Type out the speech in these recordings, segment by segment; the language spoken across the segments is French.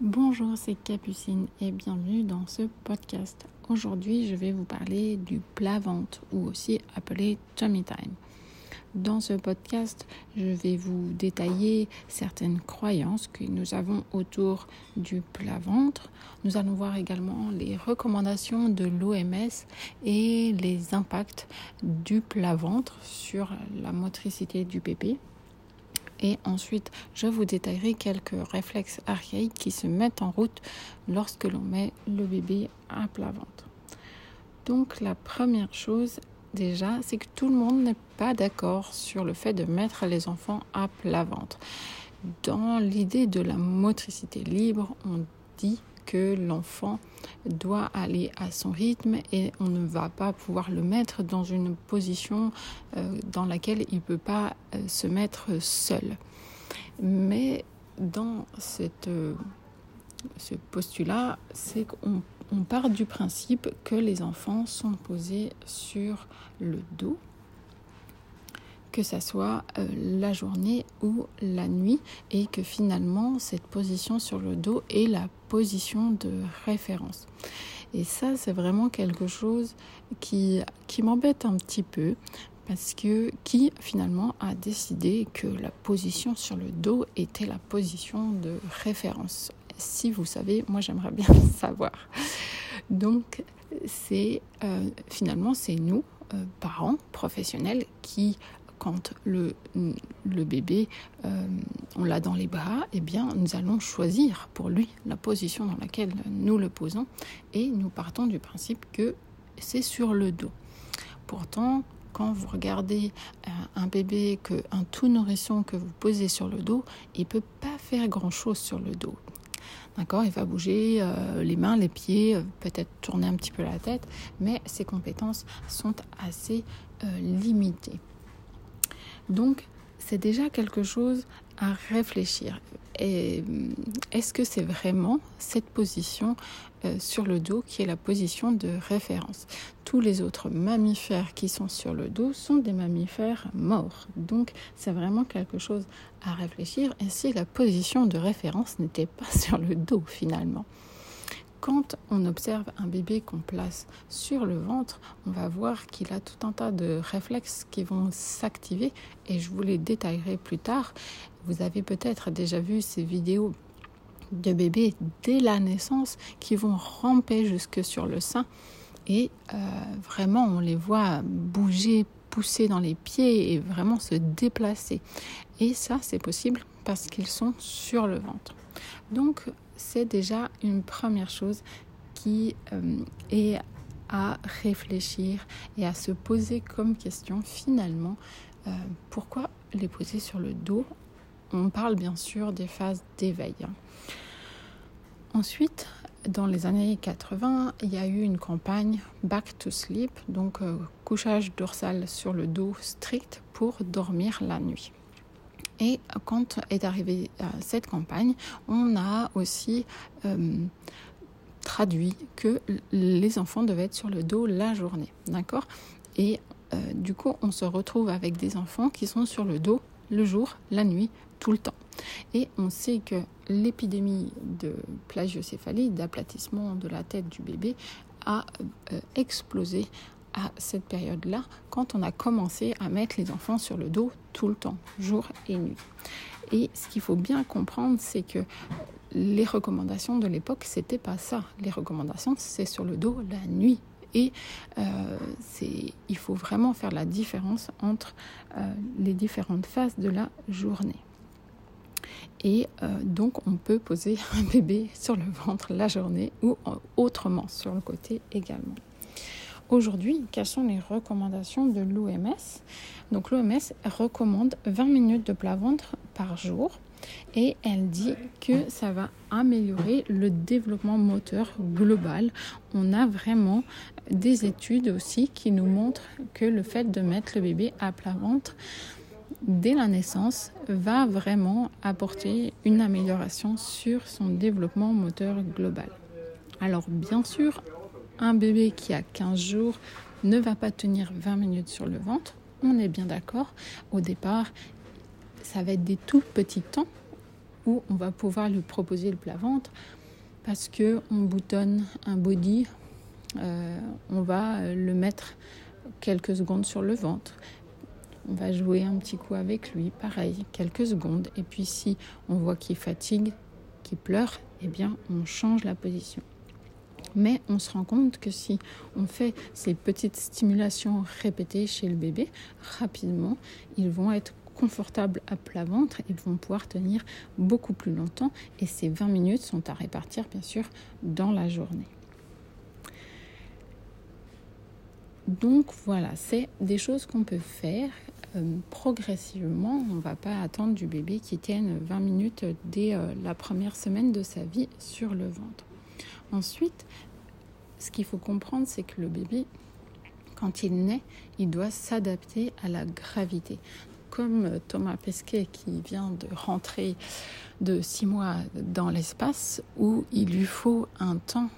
Bonjour, c'est Capucine et bienvenue dans ce podcast. Aujourd'hui, je vais vous parler du plat-ventre ou aussi appelé tummy time. Dans ce podcast, je vais vous détailler certaines croyances que nous avons autour du plat-ventre. Nous allons voir également les recommandations de l'OMS et les impacts du plat-ventre sur la motricité du bébé. Et ensuite, je vous détaillerai quelques réflexes archaïques qui se mettent en route lorsque l'on met le bébé à plat ventre. Donc la première chose déjà, c'est que tout le monde n'est pas d'accord sur le fait de mettre les enfants à plat ventre. Dans l'idée de la motricité libre, on dit que l'enfant doit aller à son rythme et on ne va pas pouvoir le mettre dans une position euh, dans laquelle il ne peut pas euh, se mettre seul. Mais dans cette, euh, ce postulat, c'est qu'on on part du principe que les enfants sont posés sur le dos que ça soit euh, la journée ou la nuit et que finalement cette position sur le dos est la position de référence. Et ça, c'est vraiment quelque chose qui, qui m'embête un petit peu parce que qui finalement a décidé que la position sur le dos était la position de référence Si vous savez, moi j'aimerais bien savoir. Donc c'est euh, finalement c'est nous, euh, parents professionnels, qui quand le, bébé, euh, on l'a dans les bras, eh bien, nous allons choisir pour lui la position dans laquelle nous le posons et nous partons du principe que c'est sur le dos. Pourtant, quand vous regardez euh, un bébé, un tout nourrisson que vous posez sur le dos, il ne peut pas faire grand-chose sur le dos. D'accord Il va bouger euh, les mains, les pieds, peut-être tourner un petit peu la tête, mais ses compétences sont assez limitées. Donc, c'est déjà quelque chose à réfléchir. Euh, est-ce que c'est vraiment cette position euh, sur le dos qui est la position de référence? Tous les autres mammifères qui sont sur le dos sont des mammifères morts. Donc c'est vraiment quelque chose à réfléchir. Et si la position de référence n'était pas sur le dos finalement? Quand on observe un bébé qu'on place sur le ventre, on va voir qu'il a tout un tas de réflexes qui vont s'activer et je vous les détaillerai plus tard. Vous avez peut-être déjà vu ces vidéos de bébés dès la naissance qui vont ramper jusque sur le sein et euh, vraiment on les voit bouger, pousser dans les pieds et vraiment se déplacer. Et ça c'est possible parce qu'ils sont sur le ventre. C'est déjà une première chose qui euh, est à réfléchir et à se poser comme question finalement euh, pourquoi les poser sur le dos? On parle bien sûr des phases d'éveil. Hein. Ensuite, dans les années 80, il y a eu une campagne Back to Sleep, donc euh, couchage dorsal sur le dos strict pour dormir la nuit. Et quand est arrivée euh, cette campagne, on a aussi euh, traduit que les enfants devaient être sur le dos la journée. D'accord? Et euh, du coup, on se retrouve avec des enfants qui sont sur le dos le jour, la nuit, tout le temps. Et on sait que l'épidémie de plagiocéphalie, d'aplatissement de la tête du bébé, a explosé à cette période-là, quand on a commencé à mettre les enfants sur le dos tout le temps, jour et nuit. Et ce qu'il faut bien comprendre, c'est que les recommandations de l'époque, c'était pas ça. Les recommandations, c'est sur le dos la nuit. Et euh, il faut vraiment faire la différence entre euh, les différentes phases de la journée. Et euh, donc, on peut poser un bébé sur le ventre la journée ou autrement sur le côté également. Aujourd'hui, quelles sont les recommandations de l'OMS Donc l'OMS recommande 20 minutes de plat-ventre par jour et elle dit que ça va améliorer le développement moteur global. On a vraiment des études aussi qui nous montrent que le fait de mettre le bébé à plat ventre dès la naissance va vraiment apporter une amélioration sur son développement moteur global. Alors bien sûr, un bébé qui a 15 jours ne va pas tenir 20 minutes sur le ventre. On est bien d'accord. Au départ, ça va être des tout petits temps. où on va pouvoir lui proposer le plat-ventre parce que on boutonne un body, euh, on va le mettre quelques secondes sur le ventre. On va jouer un petit coup avec lui, pareil, quelques secondes. Et puis si on voit qu'il fatigue, qu'il pleure, eh bien on change la position. Mais on se rend compte que si on fait ces petites stimulations répétées chez le bébé, rapidement, ils vont être confortables à plat ventre et vont pouvoir tenir beaucoup plus longtemps. Et ces 20 minutes sont à répartir, bien sûr, dans la journée. Donc voilà, c'est des choses qu'on peut faire euh, progressivement. On ne va pas attendre du bébé qui tienne 20 minutes dès euh, la première semaine de sa vie sur le ventre. Ensuite, ce qu'il faut comprendre, c'est que le bébé, quand il naît, il doit s'adapter à la gravité. Comme euh, Thomas Pesquet qui vient de rentrer de six mois dans l'espace, où il lui faut un temps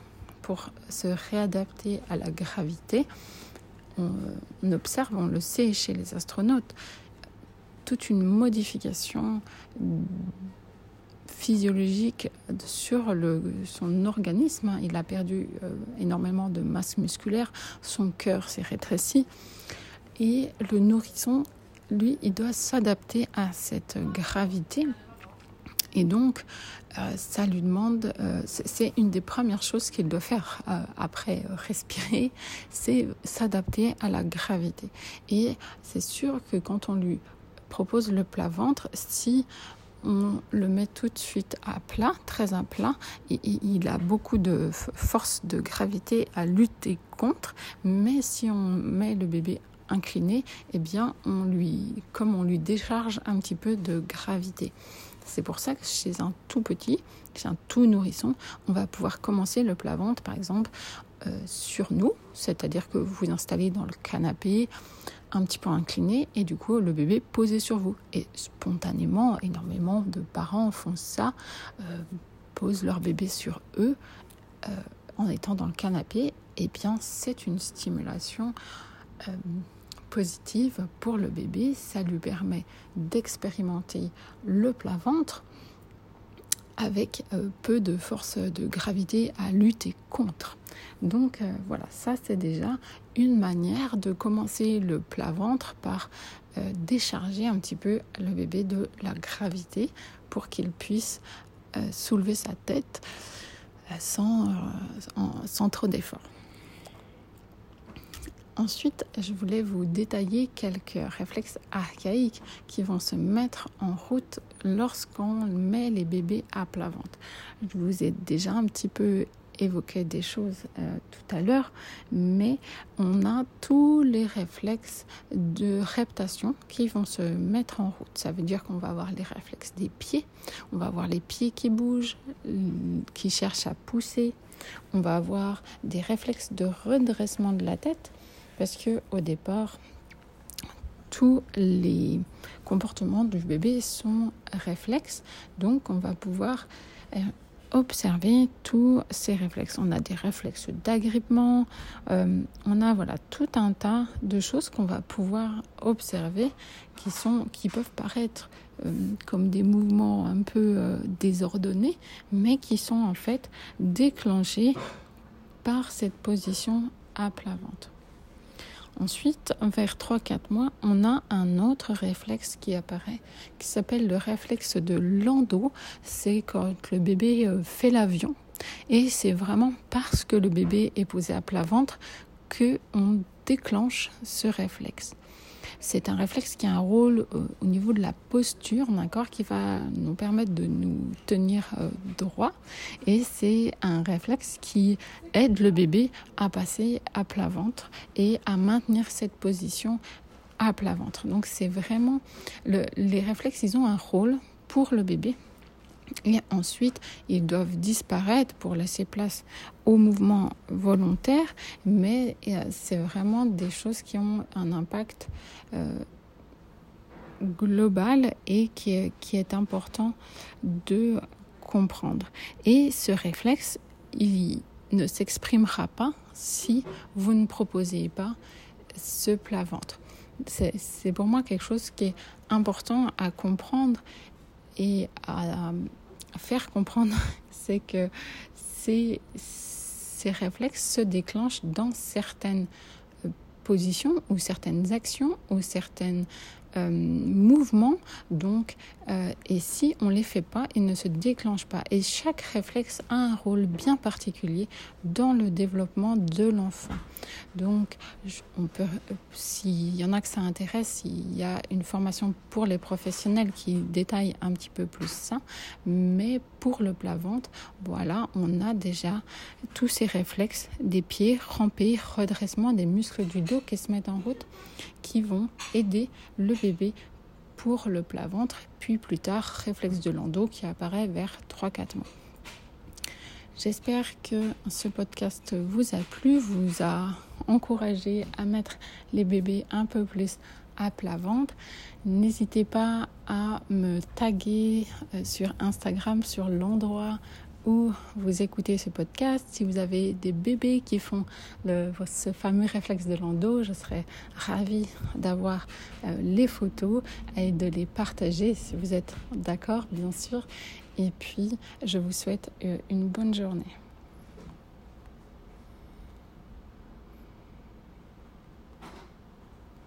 pour se réadapter à la gravité, on, observe, on le sait chez les astronautes, toute une modification physiologique sur son organisme. Il a perdu euh, énormément de masse musculaire, son cœur s'est rétréci. Et le nourrisson, lui, il doit s'adapter à cette gravité. Et donc, euh, ça lui demande, euh, c'est une des premières choses qu'il doit faire après respirer, c'est s'adapter à la gravité. Et c'est sûr que quand on lui propose le plat ventre, si on le met tout de suite à plat, très à plat. Et, il a beaucoup de force de gravité à lutter contre. Mais si on met le bébé incliné, eh bien, on lui, comme on lui décharge un petit peu de gravité. C'est pour ça que chez un tout petit, chez un tout nourrisson, on va pouvoir commencer le plat-ventre, par exemple, sur nous, c'est-à-dire que vous vous installez dans le canapé, un petit peu incliné et du coup le bébé posé sur vous. Et spontanément, énormément de parents font ça, euh, posent leur bébé sur eux euh, en étant dans le canapé. Et eh bien c'est une stimulation euh, positive pour le bébé. Ça lui permet d'expérimenter le plat ventre avec peu de force de gravité à lutter contre. Donc voilà, ça c'est déjà une manière de commencer le plat ventre par euh, décharger un petit peu le bébé de la gravité pour qu'il puisse euh, soulever sa tête euh, sans, sans trop d'effort. Ensuite, je voulais vous détailler quelques réflexes archaïques qui vont se mettre en route lorsqu'on met les bébés à plat ventre. Je vous ai déjà un petit peu évoqué des choses euh, tout à l'heure, mais on a tous les réflexes de reptation qui vont se mettre en route. Ça veut dire qu'on va avoir les réflexes des pieds, on va avoir les pieds qui bougent, qui cherchent à pousser, on va avoir des réflexes de redressement de la tête, parce que au départ, tous les comportements du bébé sont réflexes, donc on va pouvoir euh, observer tous ces réflexes. On a des réflexes d'agrippement, euh, on a voilà tout un tas de choses qu'on va pouvoir observer qui sont qui peuvent paraître euh, comme des mouvements un peu désordonnés, mais qui sont en fait déclenchés par cette position à plat ventre. Ensuite, vers 3-4 mois, on a un autre réflexe qui apparaît, qui s'appelle le réflexe de Landau. C'est quand le bébé euh, fait l'avion. Et c'est vraiment parce que le bébé est posé à plat ventre que on déclenche ce réflexe. C'est un réflexe qui a un rôle euh, au niveau de la posture, d'accord, qui va nous permettre de nous tenir euh, droit. Et c'est un réflexe qui aide le bébé à passer à plat ventre et à maintenir cette position à plat ventre. Donc c'est vraiment les réflexes, ils ont un rôle pour le bébé et ensuite, ils doivent disparaître pour laisser place au mouvement volontaire, mais euh, c'est vraiment des choses qui ont un impact euh, global et qui est, important de comprendre. Et ce réflexe, ne s'exprimera pas si vous ne proposez pas ce plat ventre. C'est pour moi quelque chose qui est important à comprendre et à, faire comprendre, c'est que ces, ces réflexes se déclenchent dans certaines euh, positions ou certaines actions ou certaines euh, mouvements. Donc, euh, et si on les fait pas, ils ne se déclenchent pas. Et chaque réflexe a un rôle bien particulier dans le développement de l'enfant. Donc, on peut, s'il y en a que ça intéresse, il y a une formation pour les professionnels qui détaille un petit peu plus ça. Mais pour le plat-ventre, voilà, on a déjà tous ces réflexes des pieds, ramper, redressement des muscles du dos qui se mettent en route, qui vont aider le bébé pour le plat-ventre, puis plus tard, réflexe de l'endo qui apparaît vers 3-4 mois. J'espère que ce podcast vous a plu, vous a encouragé à mettre les bébés un peu plus à plat ventre. N'hésitez pas à me taguer euh, sur Instagram sur l'endroit où vous écoutez ce podcast. Si vous avez des bébés qui font ce fameux réflexe de l'endo, je serais ravie d'avoir euh, les photos et de les partager si vous êtes d'accord, bien sûr. Et puis, je vous souhaite euh, une bonne journée.